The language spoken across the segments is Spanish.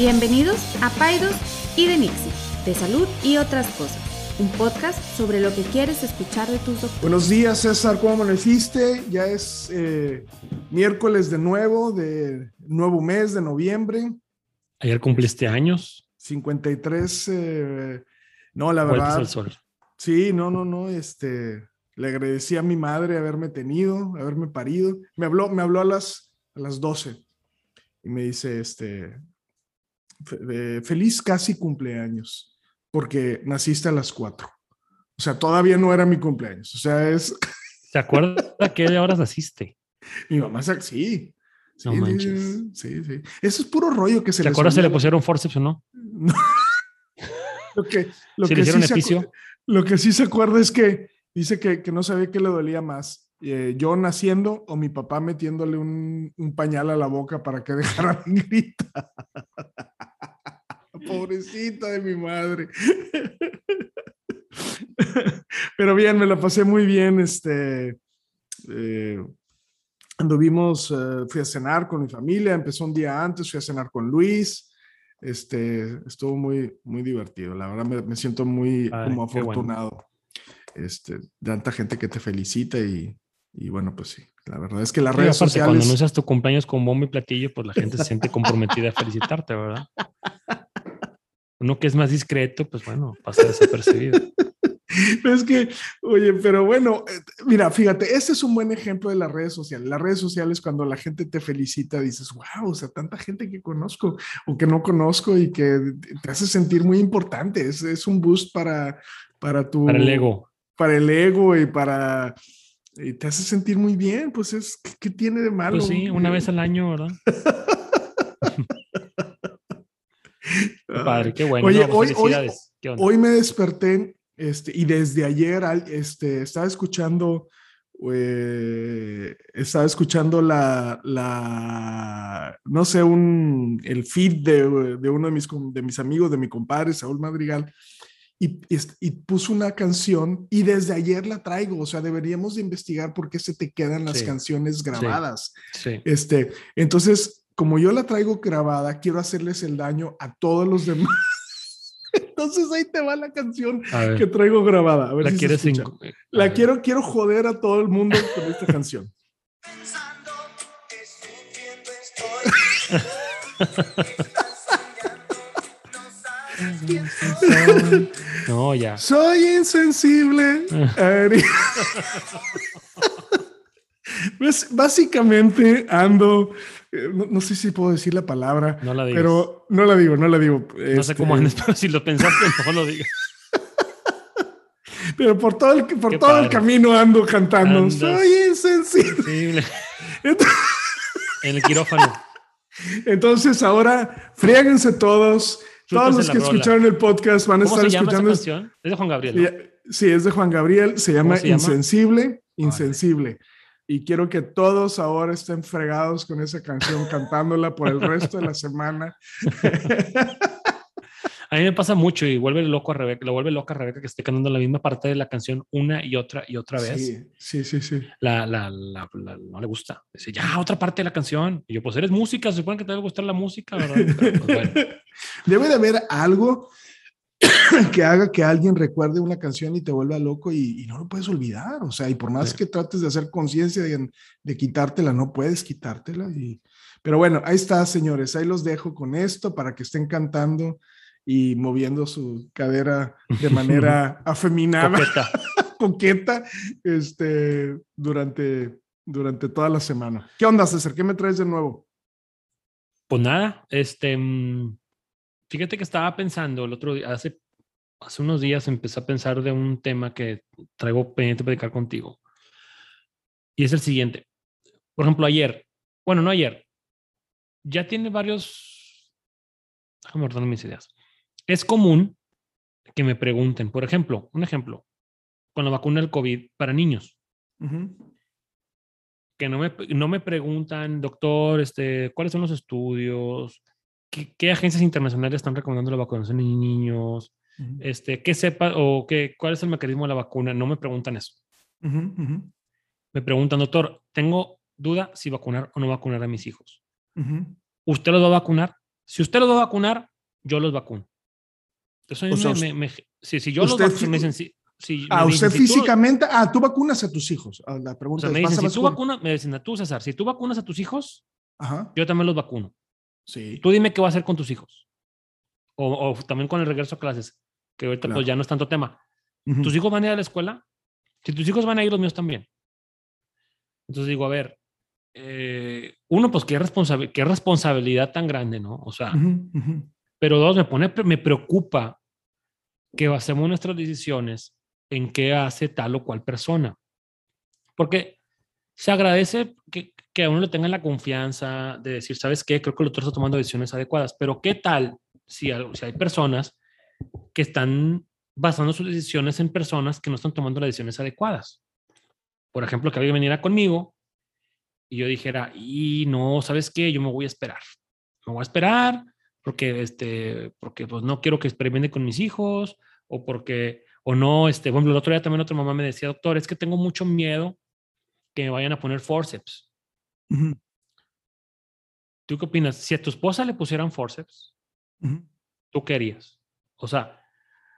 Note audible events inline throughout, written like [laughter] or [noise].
Bienvenidos a Paidos y de Nixie, de salud y otras cosas. Un podcast sobre lo que quieres escuchar de tus doctores. Buenos días, César. ¿Cómo amaneciste? Ya es eh, miércoles de nuevo, de nuevo mes de noviembre. Ayer cumpliste años. 53. Eh, no, la verdad. al sol. Sí, no, no, no. Este, le agradecí a mi madre haberme tenido, haberme parido. Me habló, me habló a las, a las 12 y me dice, este, feliz casi cumpleaños, porque naciste a las 4. O sea, todavía no era mi cumpleaños. O sea, es... ¿Se acuerda [laughs] a qué horas naciste? Mi mamá, sí. Sí, no manches. sí, sí. Eso es puro rollo que se ¿Te acuerdas si le pusieron forceps o no? no. [laughs] lo que, lo que sí se lo que sí se acuerda es que dice que, que no sabía qué le dolía más. Eh, yo naciendo o mi papá metiéndole un, un, pañal a la boca para que [laughs] dejara mi grita. Pobrecita de mi madre. [laughs] Pero bien, me la pasé muy bien. Este, eh, anduvimos, eh, fui a cenar con mi familia, empezó un día antes, fui a cenar con Luis. Este, estuvo muy, muy divertido. La verdad me, me siento muy como afortunado. Este, de tanta gente que te felicita y, y bueno, pues sí, la verdad es que las redes sociales... Cuando anuncias tu cumpleaños con bombo y platillo, pues la gente se siente comprometida a felicitarte, ¿verdad? [laughs] Uno que es más discreto, pues bueno, pasa desapercibido. [laughs] Es que, oye, pero bueno, eh, mira, fíjate, este es un buen ejemplo de las redes sociales. Las redes sociales, cuando la gente te felicita, dices, wow, o sea, tanta gente que conozco o que no conozco y que te hace sentir muy importante. Es, es un boost para, para tu... Para el ego. Para el ego y para... Y te hace sentir muy bien, pues es, ¿qué, tiene de malo? Pues sí, una vez al año, ¿verdad? [laughs] padre, qué bueno. Oye, hoy, hoy, hoy, me desperté este, y desde ayer este, estaba escuchando, eh, estaba escuchando la, la, no sé, un, el feed de, de, uno de mis, de mis amigos, de mi compadre, Saúl Madrigal, y, y, puso una canción y desde ayer la traigo, o sea, deberíamos de investigar por qué se te quedan las canciones grabadas. Sí, Este, entonces, como yo la traigo grabada, quiero hacerles el daño a todos los demás. [laughs] Entonces ahí te va la canción que traigo grabada. A ver la si quieres La quiero, quiero joder a todo el mundo con esta [laughs] canción. [laughs] No, ya. Soy insensible. Básicamente ando, eh, no, sé si puedo decir la palabra, no la pero no la digo, no la digo. No sé cómo este, andes, pero si lo pensaste, no lo digas. [laughs] Pero por todo el, por todo el camino ando cantando, soy insensible. [laughs] en el quirófano. Entonces ahora, friéguense todos. Todos los que escucharon el podcast van a estar escuchando. Esa canción? Es de Juan Gabriel. Sí, es de Juan Gabriel. Se llama, Insensible. Insensible y quiero que todos ahora estén fregados con esa canción cantándola por el resto de la semana. A mí me pasa mucho y vuelve loco a Rebeca, lo vuelve loca a Rebeca que esté cantando la misma parte de la canción una y otra y otra vez. Sí, sí, sí. sí. La, la, la, no le gusta. Dice, ya, otra parte de la canción. Y yo, pues eres música, se supone que te debe gustar la música, ¿verdad? Pues, [laughs] debe de haber algo [coughs] que haga que alguien recuerde una canción y te vuelva loco y, no lo puedes olvidar. O sea, y por más que trates de hacer conciencia de, de, quitártela, no puedes quitártela. Y, pero bueno, ahí está, señores. Ahí los dejo con esto para que estén cantando y moviendo su cadera de [laughs] manera afeminada, coqueta, [laughs] coqueta este, durante, durante toda la semana. ¿Qué onda, César? ¿Qué me traes de nuevo? Pues nada, este, mm, Fíjate que estaba pensando el otro día, hace, hace unos días empecé a pensar de un tema que traigo pendiente platicar contigo. Y es el siguiente. Por ejemplo, ayer, bueno, no ayer, ya tiene varios, déjame ordenar mis ideas. Es común que me pregunten, por ejemplo, un ejemplo, con la vacuna del COVID para niños. Que no me, no me preguntan, doctor, este, ¿cuáles son los estudios? ¿Qué, agencias internacionales están recomendando la vacunación en niños? este, ¿Qué sepa o qué, cuál es el mecanismo de la vacuna? No me preguntan eso. Me preguntan, doctor, tengo duda si vacunar o no vacunar a mis hijos. ¿Usted los va a vacunar? si usted los va a vacunar, yo los vacuno. Entonces, me, me, si, si, yo los vacuno, me dicen, si, si ah, usted físicamente, tú, ah, tú vacunas a tus hijos. La pregunta o sea, me dicen, si tú vacunas, me dicen, tú César, si tú vacunas a tus hijos, Ajá. yo también los vacuno. Sí. Tú dime qué va a hacer con tus hijos. O, o también con el regreso a clases, que ahorita pues, claro. pues ya no es tanto tema. Uh -huh. ¿Tus hijos van a ir a la escuela? Si tus hijos van a ir, los míos también. Entonces digo, a ver, eh, uno, pues qué, responsabil qué responsabilidad tan grande, ¿no? O sea, uh -huh, uh -huh. pero dos, me pone, me preocupa que basemos nuestras decisiones en qué hace tal o cual persona. Porque se agradece que, que a uno le tengan la confianza de decir, ¿sabes qué? Creo que el doctor está tomando decisiones adecuadas, pero ¿qué tal si, si hay personas que están basando sus decisiones en personas que no están tomando las decisiones adecuadas? Por ejemplo, que alguien viniera conmigo y yo dijera, y no, ¿sabes qué? Yo me voy a esperar. Me voy a esperar porque, este, porque pues no quiero que experimente con mis hijos o porque, o no, este, bueno, el otro día también otra mamá me decía, doctor, es que tengo mucho miedo que me vayan a poner forceps. Uh -huh. ¿Tú qué opinas? Si a tu esposa le pusieran forceps, uh -huh. ¿tú qué harías? O sea,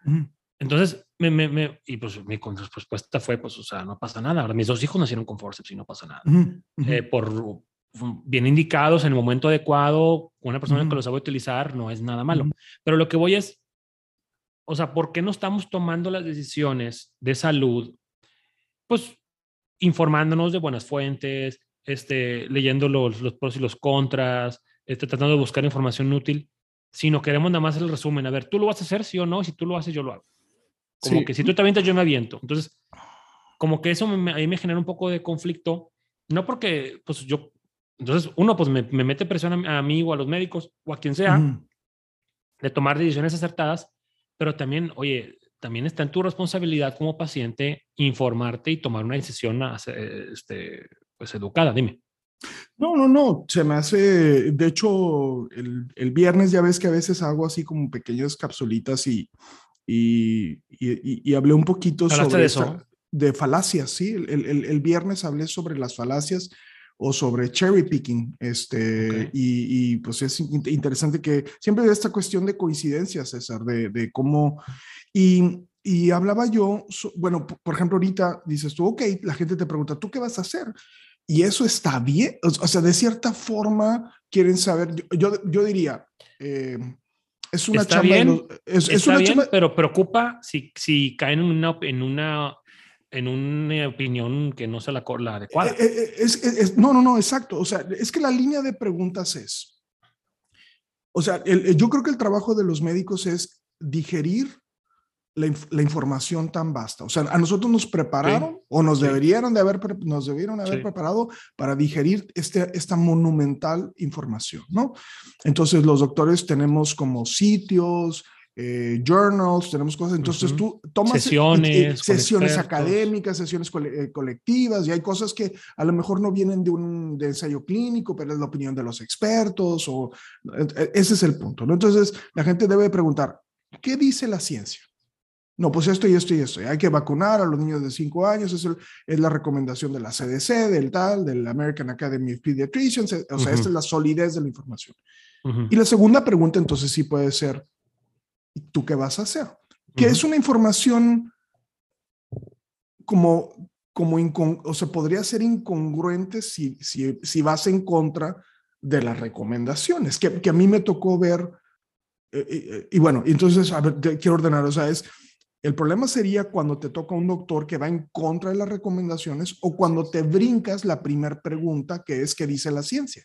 uh -huh. entonces, me, me, me, y pues mi respuesta fue, pues, o sea, no pasa nada. Ahora, mis dos hijos nacieron con forceps y no pasa nada. Eh, por bien indicados en el momento adecuado, una persona que los sabe utilizar, no es nada malo. Pero lo que voy es, o sea, ¿por qué no estamos tomando las decisiones de salud? Pues informándonos de buenas fuentes, este, leyendo los, los pros y los contras, este, tratando de buscar información útil, sino queremos nada más el resumen. A ver, ¿tú lo vas a hacer, sí o no? Si tú lo haces, yo lo hago. Como sí. que si tú te avientas, yo me aviento. Entonces, como que eso me, ahí me genera un poco de conflicto, no porque, pues yo, entonces uno, pues me, me mete presión a, a, mí o a los médicos o a quien sea, de tomar decisiones acertadas, pero también, oye, también está en tu responsabilidad como paciente informarte y tomar una decisión este, pues educada, dime. No, no, no, se me hace, de hecho, el, el, viernes ya ves que a veces hago así como pequeñas capsulitas y, y, y, y hablé un poquito sobre de, eso? Esta, de falacias, sí, el, el, el, viernes hablé sobre las falacias o sobre cherry picking, este, okay. y, pues es interesante que siempre esta cuestión de coincidencias, César, de, de cómo, y, y hablaba yo, bueno, por ejemplo, ahorita dices tú, ok, la gente te pregunta, ¿tú qué vas a hacer? Y eso está bien, o sea, de cierta forma quieren saber, yo, yo, yo diría, eh, es una está chamba, bien, los, es, está es una bien, chamba, pero preocupa si, si caen en una, en una en una opinión que no sea la, la adecuada. Eh, eh, es, es, no, no, no, exacto. O sea, es que la línea de preguntas es, o sea, el, yo creo que el trabajo de los médicos es digerir la, la, información tan vasta. O sea, a nosotros nos prepararon sí. o nos sí. deberían de haber, nos debieron haber sí. preparado para digerir este, esta monumental información, ¿no? Entonces, los doctores tenemos como sitios, eh, journals, tenemos cosas. Entonces uh -huh. tú tomas sesiones, sesiones académicas, sesiones eh, colectivas, y hay cosas que a lo mejor no vienen de un de ensayo clínico, pero es la opinión de los expertos, o eh, ese es el punto. ¿no? Entonces la gente debe preguntar, ¿qué dice la ciencia? No, pues esto y esto y esto. Hay que vacunar a los niños de 5 años. Es, el, es, la recomendación de la CDC, del tal, del American Academy of Pediatricians. O sea, uh -huh. esta es la solidez de la información. Uh -huh. Y la segunda pregunta entonces sí puede ser, ¿tú qué vas a hacer? Que uh -huh. es una información como, como o sea, podría ser incongruente si, si, si vas en contra de las recomendaciones, que, que a mí me tocó ver, eh, eh, y bueno, entonces, a ver, quiero ordenar, o sea, es, el problema sería cuando te toca un doctor que va en contra de las recomendaciones o cuando te brincas la primera pregunta que es qué dice la ciencia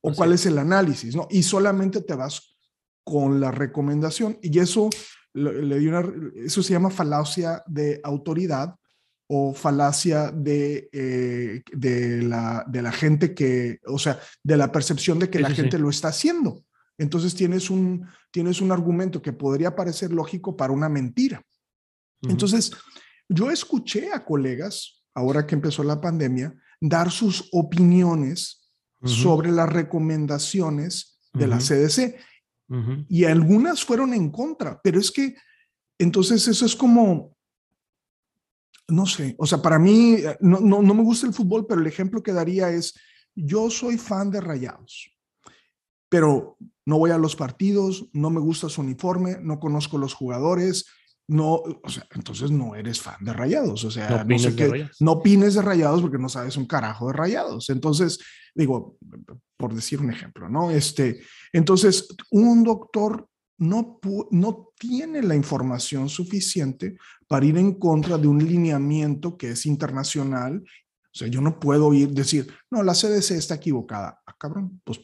o Así cuál es el análisis, ¿no? Y solamente te vas con la recomendación y eso le, dio una, eso se llama falacia de autoridad o falacia de, eh, de, la, de la gente que, o sea, de la percepción de que sí, la sí, gente lo está haciendo. Entonces tienes un, tienes un argumento que podría parecer lógico para una mentira. Entonces, yo escuché a colegas, ahora que empezó la pandemia, dar sus opiniones uh -huh. sobre las recomendaciones de uh -huh. la CDC. Y algunas fueron en contra, pero es que entonces eso es como, no sé, o sea, para mí no, no, no me gusta el fútbol, pero el ejemplo que daría es, yo soy fan de Rayados pero no voy a los partidos, no me gusta su uniforme, no conozco los jugadores, no, o sea, entonces no eres fan de Rayados, o sea, no, sé qué, no opines de Rayados porque no sabes un carajo de Rayados. Entonces, digo, por decir un ejemplo, ¿no? Este, entonces, un doctor no, no tiene la información suficiente para ir en contra de un lineamiento que es internacional. O sea, yo no puedo ir decir, no, la CDC está equivocada. Ah, cabrón, pues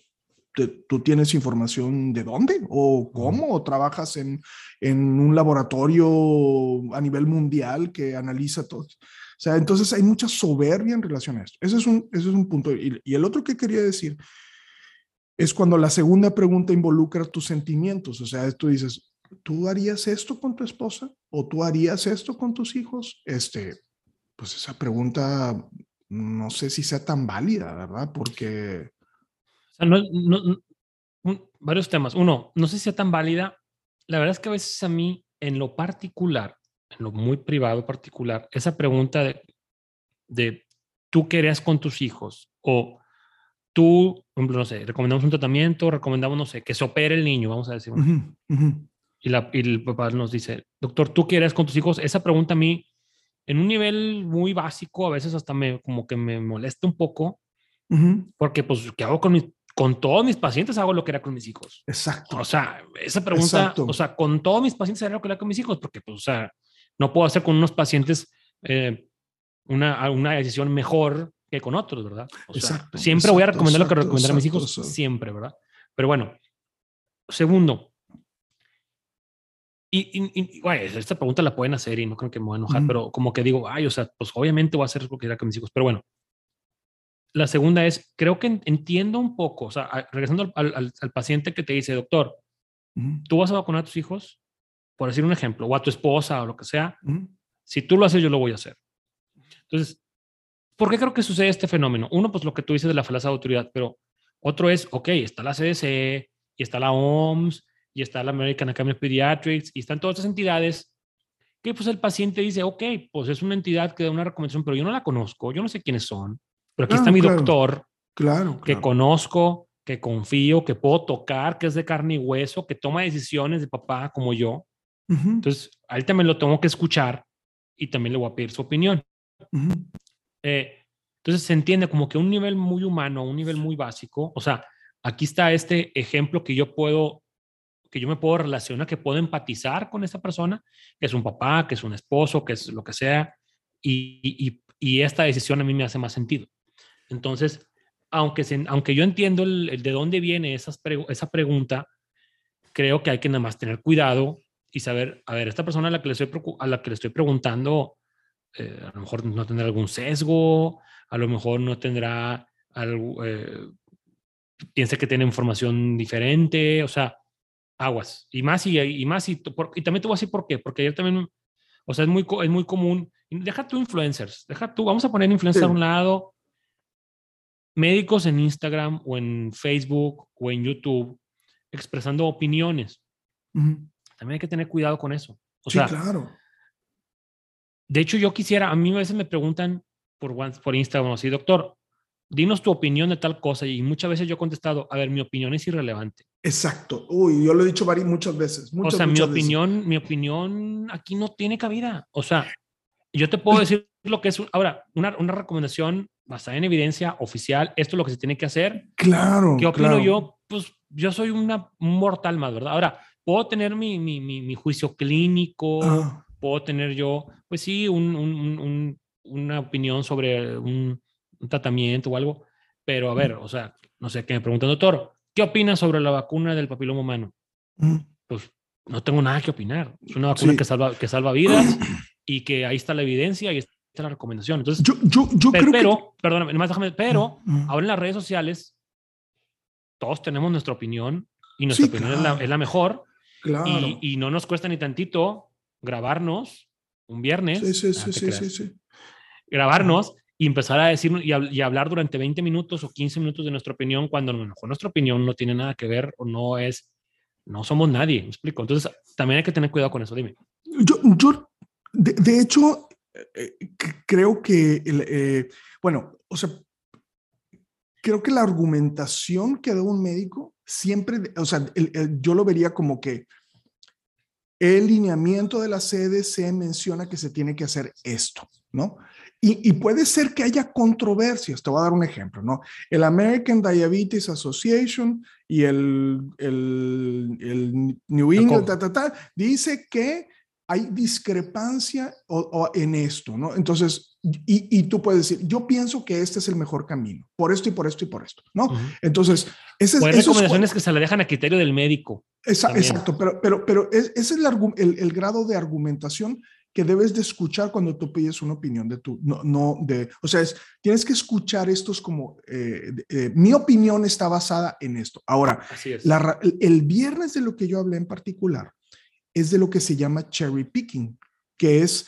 tú tienes información de dónde o cómo o trabajas en, en, un laboratorio a nivel mundial que analiza todo. O sea, entonces hay mucha soberbia en relación a esto. Ese es un, ese es un punto. Y, y el otro que quería decir es cuando la segunda pregunta involucra tus sentimientos. O sea, tú dices, ¿tú harías esto con tu esposa? ¿O tú harías esto con tus hijos? Este, pues esa pregunta no sé si sea tan válida, ¿verdad? Porque... O sea, no, no, varios temas. Uno, no sé si sea tan válida. La verdad es que a veces a mí, en lo particular, en lo muy privado particular, esa pregunta de, de ¿tú qué harías con tus hijos? O tú, no sé, recomendamos un tratamiento, recomendamos, no sé, que se opere el niño, vamos a decir. Y, la, y el papá nos dice, doctor, ¿tú qué con tus hijos? Esa pregunta a mí, en un nivel muy básico, a veces hasta me, como que me molesta un poco, porque pues, ¿qué hago con mis, con todos mis pacientes hago lo que era con mis hijos. Exacto. O sea, esa pregunta, o sea, con todos mis pacientes hago lo que era con mis hijos, porque, pues, o sea, no puedo hacer con unos pacientes eh, una, una decisión mejor que con otros, ¿verdad? exacto, siempre voy a recomendar lo que recomendar a mis hijos, siempre, ¿verdad? Pero bueno, segundo, y, esta pregunta la pueden hacer y no creo que me voy a enojar, pero como que digo, ay, o sea, pues obviamente voy a hacer lo que era con mis hijos, pero bueno. La segunda es, creo que entiendo un poco, o sea, regresando al, al, paciente que te dice, doctor, tú vas a vacunar a tus hijos, por decir un ejemplo, o a tu esposa o lo que sea, si tú lo haces, yo lo voy a hacer. Entonces, ¿Por qué creo que sucede este fenómeno? Uno, pues lo que tú dices de la falacia de autoridad, pero otro es, ok, está la CDC, y está la OMS, y está la American Academy of Pediatrics, y están todas estas entidades que pues el paciente dice, ok, pues es una entidad que da una recomendación, pero yo no la conozco, yo no sé quiénes son, pero aquí está mi doctor, claro, que conozco, que confío, que puedo tocar, que es de carne y hueso, que toma decisiones de papá como yo. Entonces, a él también lo tengo que escuchar y también le voy a pedir su opinión. Eh, entonces se entiende como que un nivel muy humano, un nivel muy básico, o sea, aquí está este ejemplo que yo puedo, que yo me puedo relacionar, que puedo empatizar con esa persona, que es un papá, que es un esposo, que es lo que sea, y, y, esta decisión a mí me hace más sentido. Entonces, aunque, aunque yo entiendo el, de dónde viene esas esa pregunta, creo que hay que nada más tener cuidado y saber, a ver, esta persona a la que le estoy, a la que le estoy preguntando, eh, a lo mejor no tendrá algún sesgo, a lo mejor no tendrá algo, eh, piensa que tiene información diferente, o sea, aguas. Y más y, y más, y, y, también te voy a decir por qué, porque ayer también, o sea, es muy, es muy común, deja tú influencers, deja tú, vamos a poner influencers a un lado, médicos en Instagram o en Facebook o en YouTube expresando opiniones. También hay que tener cuidado con eso. O sí, sea, claro. De hecho, yo quisiera, a mí a veces me preguntan por, por Instagram así, doctor, dinos tu opinión de tal cosa y muchas veces yo he contestado, a ver, mi opinión es irrelevante. Exacto. Uy, yo lo he dicho varias, muchas veces. o sea, mi opinión, mi opinión aquí no tiene cabida. O sea, yo te puedo decir lo que es, ahora, una, una recomendación basada en evidencia oficial, esto es lo que se tiene que hacer. Claro. ¿Qué opino yo? Pues yo soy una, un mortal más, ¿verdad? Ahora, puedo tener mi, mi, mi, juicio clínico, ah puedo tener yo, pues sí, un, una opinión sobre un, tratamiento o algo, pero a ver, o sea, no sé, qué me pregunta, doctor, ¿qué opinas sobre la vacuna del papiloma humano? Pues no tengo nada que opinar. Es una vacuna que, salva, que salva vidas y que ahí está la evidencia y está la recomendación. Entonces, yo, yo, yo pero, creo pero, perdóname, déjame, pero ahora en las redes sociales todos tenemos nuestra opinión y nuestra opinión es, la, es, la, mejor. Claro. Y, y, no nos cuesta ni tantito grabarnos un viernes. Sí, sí, sí, sí, sí, Grabarnos y empezar a decir y, hablar durante 20 minutos o 15 minutos de nuestra opinión cuando a lo mejor nuestra opinión no tiene nada que ver o no es, no somos nadie, me explico. Entonces, también hay que tener cuidado con eso, dime. Yo, yo de, hecho, eh, creo que, eh, bueno, o sea, creo que la argumentación que da un médico siempre, o sea, yo lo vería como que el lineamiento de la CDC menciona que se tiene que hacer esto, ¿no? Y, puede ser que haya controversias. Te voy a dar un ejemplo, ¿no? El American Diabetes Association y el, el, New England, dice que hay discrepancia en esto, ¿no? Entonces, y, tú puedes decir, yo pienso que este es el mejor camino, por esto y por esto y por esto, ¿no? Entonces, ese, hay recomendaciones que se le dejan a criterio del médico. exacto, pero, pero, pero ese es el, el, grado de argumentación que debes de escuchar cuando tú pides una opinión de tu, no, no de, o sea, es, tienes que escuchar estos como, eh, eh, mi opinión está basada en esto. Ahora, el viernes de lo que yo hablé en particular, es de lo que se llama cherry picking, que es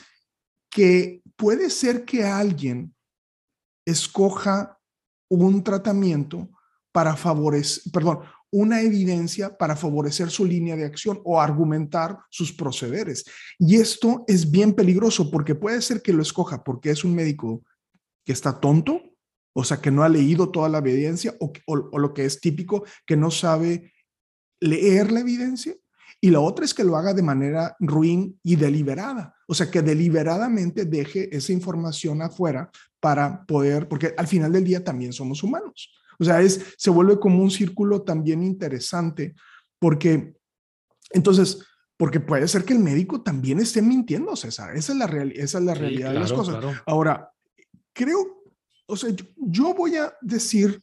que puede ser que alguien escoja un tratamiento para favorecer, perdón, una evidencia para favorecer su línea de acción o argumentar sus procederes. Y esto es bien peligroso porque puede ser que lo escoja porque es un médico que está tonto, o sea, que no ha leído toda la evidencia o, o lo que es típico, que no sabe leer la evidencia y la otra es que lo haga de manera ruin y deliberada. O sea, que deliberadamente deje esa información afuera para poder, porque al final del día también somos humanos. O sea, es, se vuelve como un círculo también interesante porque, entonces, porque puede ser que el médico también esté mintiendo, César. Esa es la, real, esa es la realidad de las cosas. Ahora, creo, o sea, yo voy a decir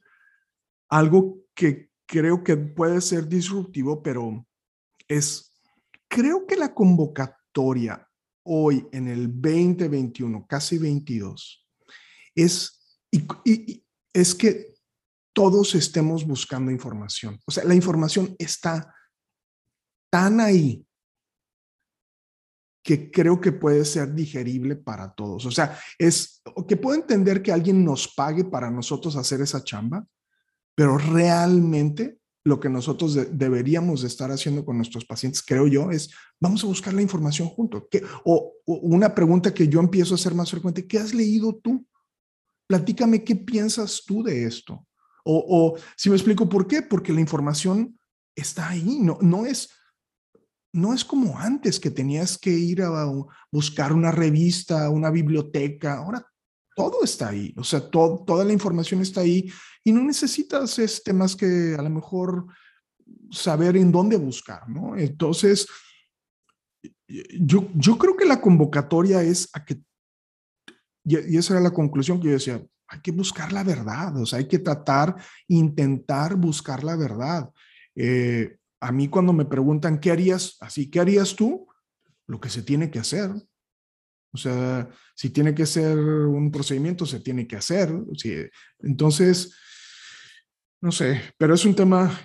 algo que creo que puede ser disruptivo, pero es, creo que la convocatoria hoy en el 2021, casi 22, es, y, es que todos estemos buscando información. O sea, la información está tan ahí que creo que puede ser digerible para todos. O sea, es que puedo entender que alguien nos pague para nosotros hacer esa chamba, pero realmente lo que nosotros deberíamos estar haciendo con nuestros pacientes, creo yo, es vamos a buscar la información juntos. O, una pregunta que yo empiezo a hacer más frecuente, ¿qué has leído tú? Platícame qué piensas tú de esto. O, si me explico por qué, porque la información está ahí, no, no es... No es como antes que tenías que ir a buscar una revista, una biblioteca. Ahora todo está ahí, o sea, toda la información está ahí y no necesitas este, más que a lo mejor saber en dónde buscar, ¿no? Entonces, yo, yo creo que la convocatoria es a que, y esa era la conclusión que yo decía, hay que buscar la verdad, o sea, hay que tratar, intentar buscar la verdad. Eh, a mí cuando me preguntan, ¿qué harías? Así, ¿qué harías tú? Lo que se tiene que hacer. O sea, si tiene que ser un procedimiento, se tiene que hacer. entonces, no sé, pero es un tema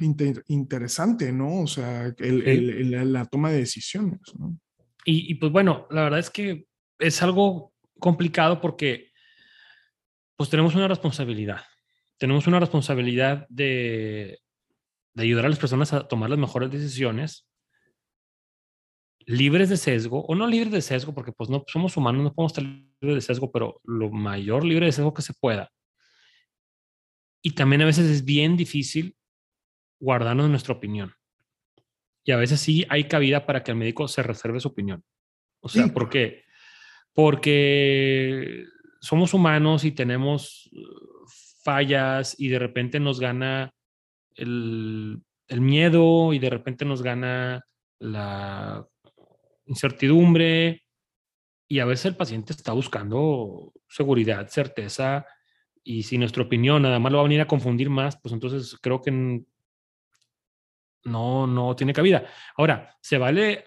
interesante, ¿no? O sea, la toma de decisiones, ¿no? Y, pues bueno, la verdad es que es algo complicado porque pues tenemos una responsabilidad. Tenemos una responsabilidad de, de ayudar a las personas a tomar las mejores decisiones libres de sesgo, o no libres de sesgo, porque pues no somos humanos, no podemos estar libres de sesgo, pero lo mayor libre de sesgo que se pueda. Y también a veces es bien difícil guardarnos nuestra opinión. Y a veces sí hay cabida para que el médico se reserve su opinión. O sea, ¿por qué? Porque somos humanos y tenemos uh, fallas y de repente nos gana el, el miedo y de repente nos gana la incertidumbre y a veces el paciente está buscando seguridad, certeza y si nuestra opinión nada más lo va a venir a confundir más, pues entonces creo que no, no tiene cabida. Ahora, se vale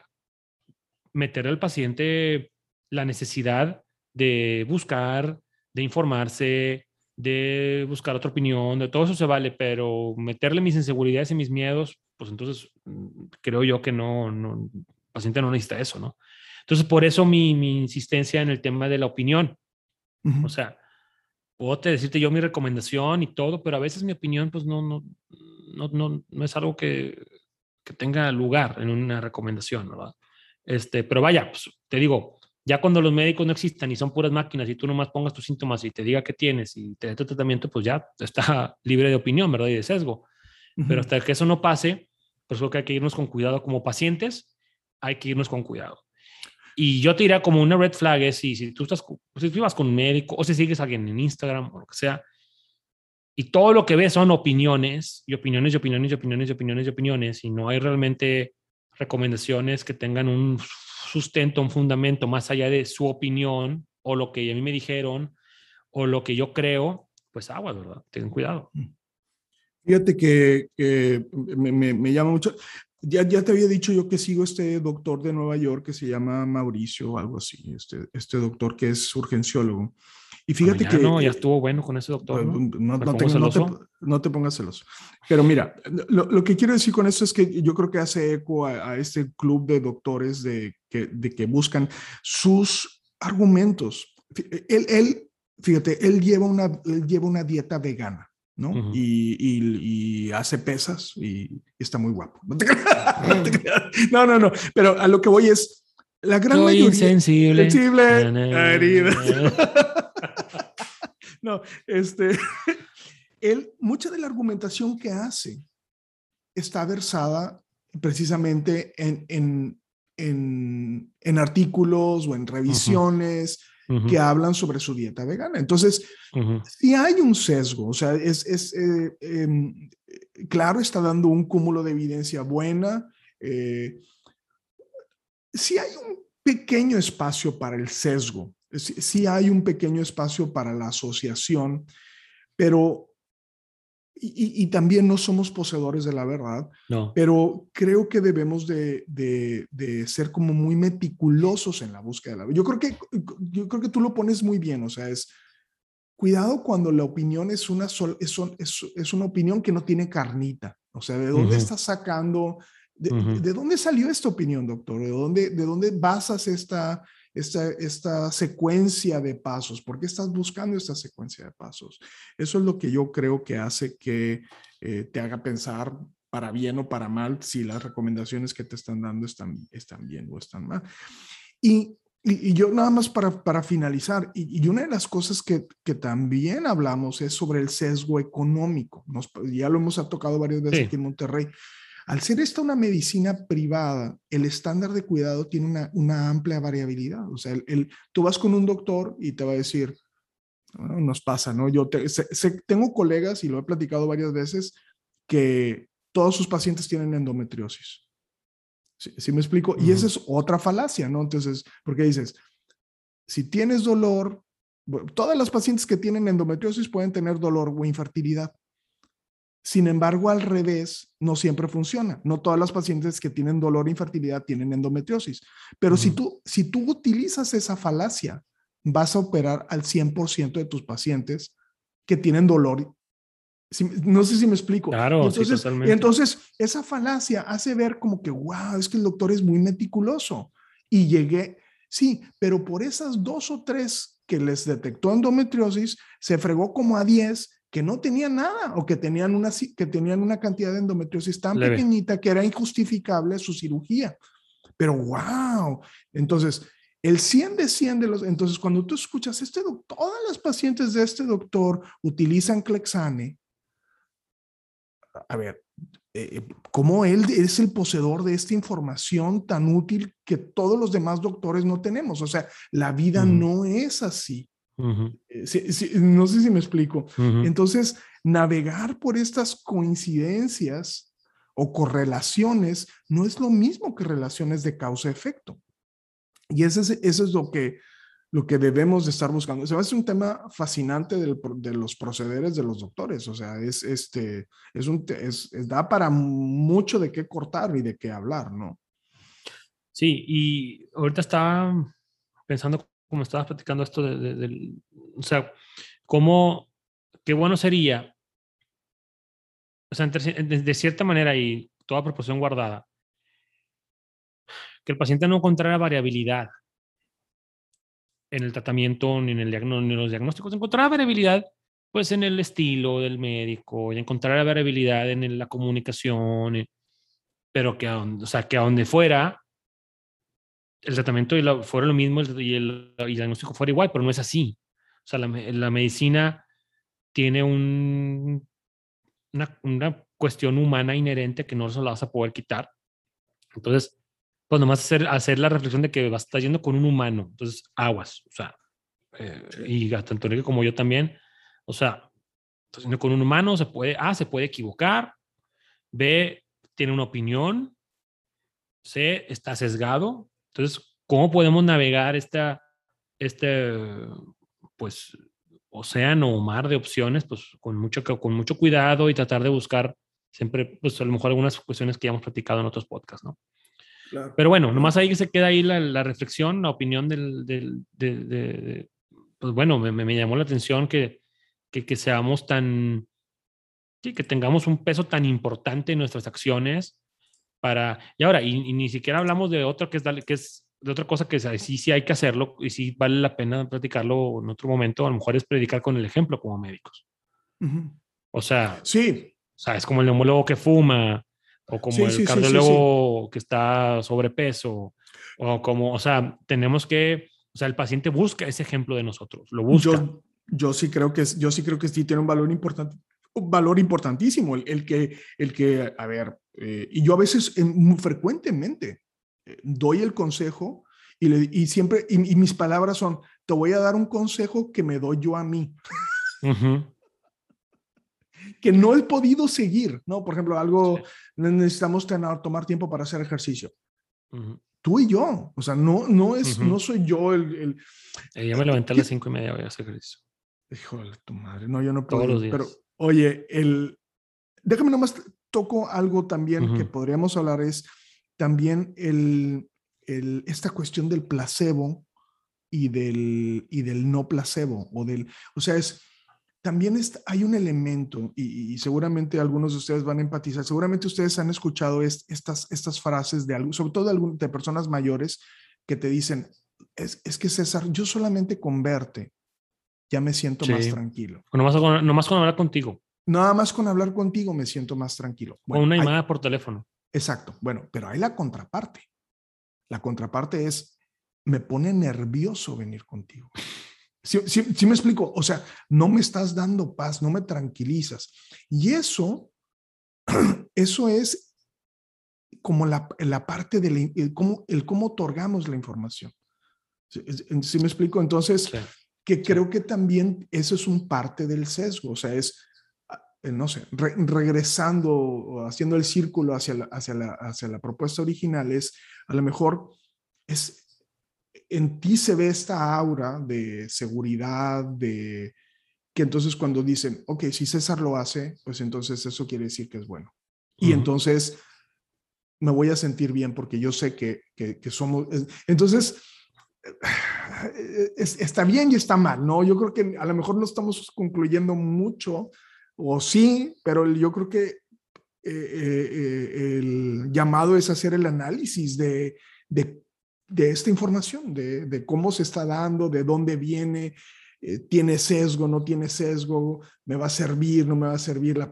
meter al paciente la necesidad de buscar, de informarse, de buscar otra opinión, de todo eso se vale, pero meterle mis inseguridades y mis miedos, pues entonces mm, creo yo que no, no, paciente no necesita eso, ¿no? Entonces, por eso mi, insistencia en el tema de la opinión. O sea, puedo decirte yo mi recomendación y todo, pero a veces mi opinión, pues no, no, no, no, no es algo que, que, tenga lugar en una recomendación, ¿verdad? Este, pero vaya, pues, te digo, Ya cuando los médicos no existan y son puras máquinas y tú nomás pongas tus síntomas y te diga qué tienes y te dé tu tratamiento, pues ya está [laughs] libre de opinión, ¿verdad? Y de sesgo. Pero hasta que eso no pase, pues creo que hay que irnos con cuidado como pacientes, hay que irnos con cuidado. Y yo te diría como una red flag es si, si tú estás, si tú vas con un médico o si sigues a alguien en Instagram o lo que sea, y todo lo que ves son opiniones y opiniones y opiniones y opiniones y opiniones y opiniones y no hay realmente recomendaciones que tengan un sustento, un fundamento más allá de su opinión o lo que a mí me dijeron o lo que yo creo, pues agua, ¿verdad? Ten cuidado. Mm. Fíjate que, me, me, me, llama mucho. Ya, ya te había dicho yo que sigo este doctor de Nueva York que se llama Mauricio o algo así, este, este doctor que es urgenciólogo. Y fíjate que... No, ya estuvo bueno con ese doctor. ¿no? No, no, te, no, te, pongas celoso. Pero mira, lo, lo, que quiero decir con esto es que yo creo que hace eco a, a este club de doctores de que, de que buscan sus argumentos. Él, él, fíjate, él lleva una, él lleva una dieta vegana. ¿No? Uh -huh. y, y, y, hace pesas y, está muy guapo. No, no, no, pero a lo que voy es, la gran Soy mayoría... insensible. Sensible. [laughs] no, este, [laughs] él, mucha de la argumentación que hace está versada precisamente en, en, en, en artículos o en revisiones. Uh -huh. Que hablan sobre su dieta vegana. Entonces, uh -huh. si hay un sesgo, o sea, es, es eh, eh, claro, está dando un cúmulo de evidencia buena. Eh, si hay un pequeño espacio para el sesgo, si, si hay un pequeño espacio para la asociación, pero y, y, también no somos poseedores de la verdad, no. pero creo que debemos de, de, de, ser como muy meticulosos en la búsqueda de la verdad. Yo creo que, yo creo que tú lo pones muy bien, o sea, es cuidado cuando la opinión es una, sol, es, es, es, una opinión que no tiene carnita, o sea, ¿de dónde uh -huh. estás sacando? De, uh -huh. ¿De, dónde salió esta opinión, doctor? ¿De dónde, de dónde basas esta, esta, esta secuencia de pasos? ¿Por qué estás buscando esta secuencia de pasos? Eso es lo que yo creo que hace que eh, te haga pensar para bien o para mal si las recomendaciones que te están dando están, están bien o están mal. Y, y, y yo nada más para, para finalizar, y, y, una de las cosas que, que, también hablamos es sobre el sesgo económico. Nos, ya lo hemos tocado varias veces sí. aquí en Monterrey. Al ser esta una medicina privada, el estándar de cuidado tiene una, una amplia variabilidad. O sea, el, el, tú vas con un doctor y te va a decir, bueno, nos pasa, ¿no? Yo te, se, se, tengo colegas, y lo he platicado varias veces, que todos sus pacientes tienen endometriosis. ¿Sí, sí me explico? Uh -huh. Y esa es otra falacia, ¿no? Entonces, porque dices, si tienes dolor, todas las pacientes que tienen endometriosis pueden tener dolor o infertilidad. Sin embargo, al revés, no siempre funciona. No todas las pacientes que tienen dolor e infertilidad tienen endometriosis. Pero uh -huh. si, tú, si tú utilizas esa falacia, vas a operar al 100% de tus pacientes que tienen dolor. No sé si me explico. Claro, entonces, sí, totalmente. Entonces, esa falacia hace ver como que, wow, es que el doctor es muy meticuloso. Y llegué, sí, pero por esas dos o tres que les detectó endometriosis, se fregó como a 10 que no tenían nada o que tenían una, que tenían una cantidad de endometriosis tan Leve. pequeñita que era injustificable su cirugía. Pero wow, entonces el 100 de 100 de los, entonces cuando tú escuchas, este doctor, todas las pacientes de este doctor utilizan Clexane, a ver, eh, ¿cómo él es el poseedor de esta información tan útil que todos los demás doctores no tenemos? O sea, la vida uh -huh. no es así. Uh -huh. sí, sí, no sé si me explico. Uh -huh. Entonces, navegar por estas coincidencias o correlaciones no es lo mismo que relaciones de causa-efecto. Y eso es, eso es lo, que, lo que debemos de estar buscando. O sea, es un tema fascinante del, de los procederes de los doctores. O sea, es, este, es un, es, es, da para mucho de qué cortar y de qué hablar, ¿no? Sí, y ahorita estaba pensando como estabas platicando esto de, de, de, o sea, cómo, qué bueno sería, o sea, de, cierta manera y toda proporción guardada, que el paciente no encontrara variabilidad en el tratamiento ni en, el ni en los diagnósticos, encontrara variabilidad pues en el estilo del médico y encontrara variabilidad en la comunicación, pero que, o sea, que a donde fuera el tratamiento y fuera lo mismo y el, y el, diagnóstico fuera igual, pero no es así. O sea, la, la medicina tiene un, una, una, cuestión humana inherente que no se la vas a poder quitar. Entonces, pues nomás hacer, hacer la reflexión de que vas estar yendo con un humano. Entonces, aguas. O sea, eh, y tanto Enrique como yo también. O sea, yendo con un humano, se puede, A, se puede equivocar. B, tiene una opinión. C, está sesgado. Entonces, ¿cómo podemos navegar esta, este, pues, océano o mar de opciones, pues, con mucho, con mucho cuidado y tratar de buscar siempre, pues, a lo mejor algunas cuestiones que ya hemos platicado en otros podcasts, ¿no? Pero bueno, nomás ahí que se queda ahí la, la reflexión, la opinión del, del de, pues bueno, me, me, llamó la atención que, que, que seamos tan, sí, que tengamos un peso tan importante en nuestras acciones para, y ahora, y, ni siquiera hablamos de otro que es, que es de otra cosa que sí, sí hay que hacerlo y sí vale la pena platicarlo en otro momento, a lo mejor es predicar con el ejemplo como médicos. O sea, sí. O sea, es como el neumólogo que fuma, o como el cardiólogo que está sobrepeso, o como, o sea, tenemos que, o sea, el paciente busca ese ejemplo de nosotros, lo busca. Yo, yo sí creo que, yo sí creo que sí tiene un valor importante, un valor importantísimo, el, el que, el que, a ver, eh, y yo a veces, muy frecuentemente, eh, doy el consejo y, le, y siempre, y, mis palabras son, te voy a dar un consejo que me doy yo a mí. que no he podido seguir, ¿no? Por ejemplo, algo, necesitamos tener, tomar tiempo para hacer ejercicio. Tú y yo, o sea, no, no, es, no soy yo el... el eh, yo me levanté a las cinco y media voy a hacer ejercicio. Híjole, tu madre, no, yo no puedo. Todos los días. Pero, oye, el, déjame nomás toco algo también que podríamos hablar es también el, el, esta cuestión del placebo y del, y del no placebo o del, o sea, es, también hay un elemento, y, seguramente algunos de ustedes van a empatizar, seguramente ustedes han escuchado estas, estas frases de, sobre todo de, de personas mayores que te dicen, es, es, que César, yo solamente con verte ya me siento más tranquilo. Nomás con, nomás con hablar contigo. Nada más con hablar contigo me siento más tranquilo. con una llamada por teléfono. Exacto. Bueno, pero hay la contraparte. La contraparte es, me pone nervioso venir contigo. Sí, me explico. O sea, no me estás dando paz, no me tranquilizas. Y eso, [clears throat] eso es como la, la parte de el, cómo, el cómo otorgamos la información. ¿Sí, me explico? Entonces, que creo que también eso es un parte del sesgo. O sea, es, ah, eh, no sé, regresando o haciendo el círculo hacia la, hacia, la, hacia la propuesta original, es a lo mejor es en ti se ve esta aura de seguridad, de que entonces cuando dicen, ok, si César lo hace, pues entonces eso quiere decir que es bueno. Y entonces me voy a sentir bien porque yo sé que, que, somos... Entonces, está bien y está mal, ¿no? Yo creo que a lo mejor no estamos concluyendo mucho, o sí, pero yo creo que eh, eh, eh, el llamado es hacer el análisis de, de esta información, de, cómo se está dando, de dónde viene, tiene sesgo, no tiene sesgo, me va a servir, no me va a servir. La,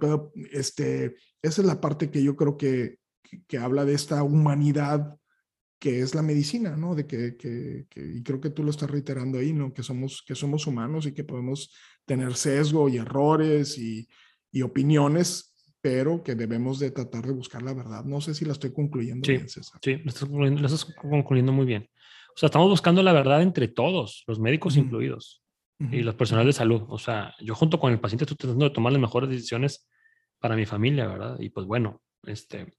este, esa es la parte que yo creo que, que, habla de esta humanidad que es la medicina, ¿no? De que, que, y creo que tú lo estás reiterando ahí, ¿no? Que somos, que somos humanos y que podemos tener sesgo y errores y, y opiniones, pero que debemos de tratar de buscar la verdad. No sé si la estoy concluyendo bien, César. Sí, lo estás, concluyendo, muy bien. O sea, estamos buscando la verdad entre todos, los médicos incluidos y los personal de salud. O sea, yo junto con el paciente estoy tratando de tomar las mejores decisiones para mi familia, ¿verdad? Y pues bueno, este,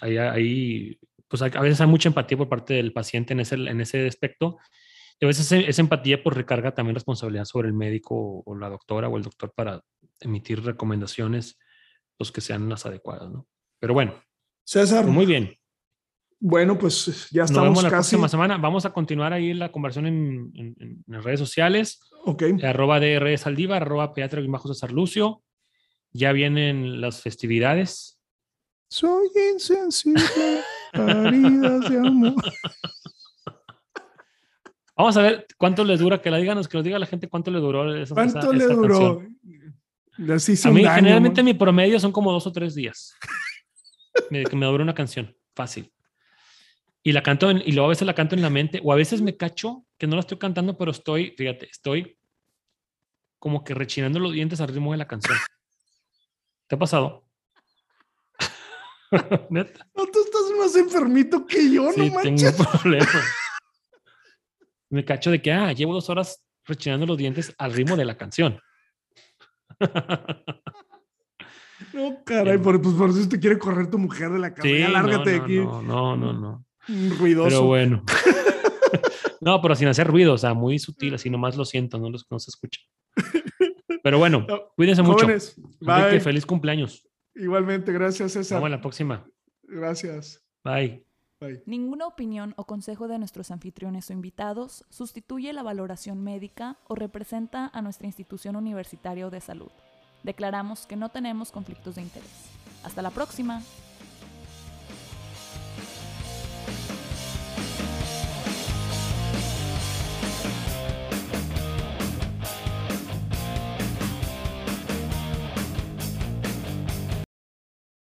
ahí, ahí pues a veces hay mucha empatía por parte del paciente en ese, en ese aspecto. Y a veces esa empatía pues recarga también responsabilidad sobre el médico o la doctora o el doctor para emitir recomendaciones los que sean las adecuadas, ¿no? Pero bueno. César. Pues muy bien. Bueno, pues ya estamos Nos vemos la próxima semana. Vamos a continuar ahí la conversación en, en, en redes sociales. Ok. Arroba DR Saldívar, arroba Pediatra bajo César Lucio. Ya vienen las festividades. Soy insensible [laughs] heridas de amor. Vamos a ver cuánto le dura, que la díganos, que lo diga la gente cuánto le duró esa ¿Cuánto le duró? a mí, generalmente mi promedio son como dos o tres días. que me dura una canción. Fácil. y la canto en- y luego a veces la canto en la mente o a veces me cacho que no la estoy cantando, pero estoy, fíjate, estoy como que rechinando los dientes al ritmo de la canción. ¿Te ha pasado? [laughs] Neta. No, tú estás más enfermito que yo, Sí, no tengo manches. problemas. Me cacho de que, ah, llevo dos horas rechinando los dientes al ritmo de la canción. No, caray, por, pues por eso te quiere correr tu mujer de la casa. Sí, ya lárgate de no, aquí. no, no, no, no. Mm, Ruidoso. Pero bueno. [laughs] no, pero sin hacer ruido, o sea, muy sutil, así nomás lo siento, no, los, no se escucha. Pero bueno, No, cuídense mucho. Jóvenes, Enrique, feliz cumpleaños. Igualmente, gracias, Nos César. vemos la próxima. Gracias. Bye. Bye. Ninguna opinión o consejo de nuestros anfitriones o invitados sustituye la valoración médica o representa a nuestra institución universitaria o de salud. Declaramos que no tenemos conflictos de interés. Hasta la próxima.